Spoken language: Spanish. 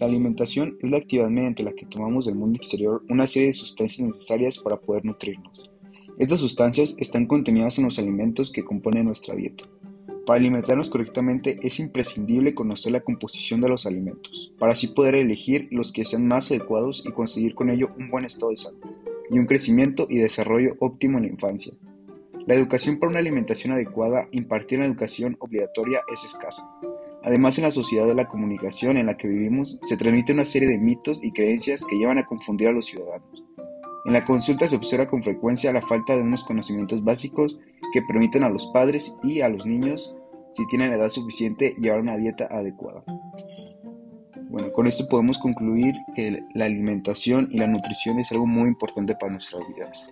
La alimentación es la actividad mediante la que tomamos del mundo exterior una serie de sustancias necesarias para poder nutrirnos. Estas sustancias están contenidas en los alimentos que componen nuestra dieta. Para alimentarnos correctamente es imprescindible conocer la composición de los alimentos, para así poder elegir los que sean más adecuados y conseguir con ello un buen estado de salud y un crecimiento y desarrollo óptimo en la infancia. La educación para una alimentación adecuada impartir en la educación obligatoria es escasa. Además, en la sociedad de la comunicación en la que vivimos, se transmite una serie de mitos y creencias que llevan a confundir a los ciudadanos. En la consulta se observa con frecuencia la falta de unos conocimientos básicos que permiten a los padres y a los niños, si tienen la edad suficiente, llevar una dieta adecuada. Bueno, con esto podemos concluir que la alimentación y la nutrición es algo muy importante para nuestras vidas.